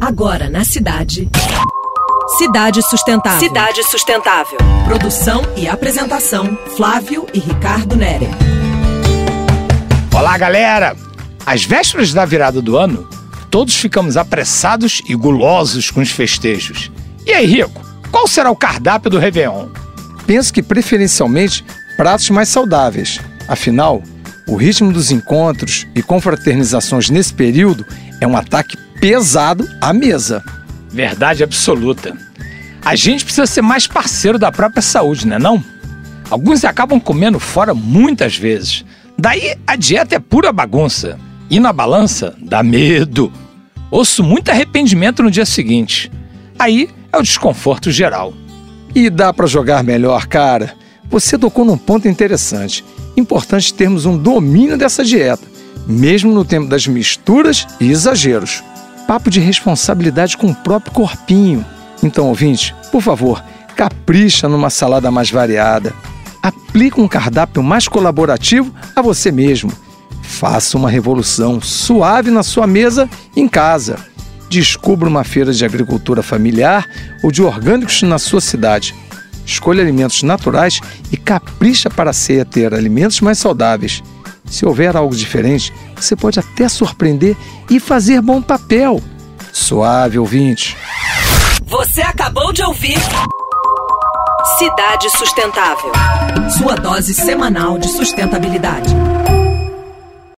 Agora na cidade. Cidade Sustentável. Cidade Sustentável. Produção e apresentação: Flávio e Ricardo Nere. Olá, galera! Às vésperas da virada do ano, todos ficamos apressados e gulosos com os festejos. E aí, Rico, qual será o cardápio do Réveillon? Penso que preferencialmente pratos mais saudáveis. Afinal, o ritmo dos encontros e confraternizações nesse período é um ataque pesado à mesa. Verdade absoluta. A gente precisa ser mais parceiro da própria saúde, né não? Alguns acabam comendo fora muitas vezes. Daí a dieta é pura bagunça. E na balança dá medo. Ouço muito arrependimento no dia seguinte. Aí é o desconforto geral. E dá para jogar melhor, cara. Você tocou num ponto interessante. Importante termos um domínio dessa dieta, mesmo no tempo das misturas e exageros. Papo de responsabilidade com o próprio corpinho. Então, ouvinte, por favor, capricha numa salada mais variada. Aplique um cardápio mais colaborativo a você mesmo. Faça uma revolução suave na sua mesa em casa. Descubra uma feira de agricultura familiar ou de orgânicos na sua cidade. Escolha alimentos naturais e capricha para a ceia ter alimentos mais saudáveis. Se houver algo diferente, você pode até surpreender e fazer bom papel. Suave, ouvinte. Você acabou de ouvir Cidade Sustentável. Sua dose semanal de sustentabilidade.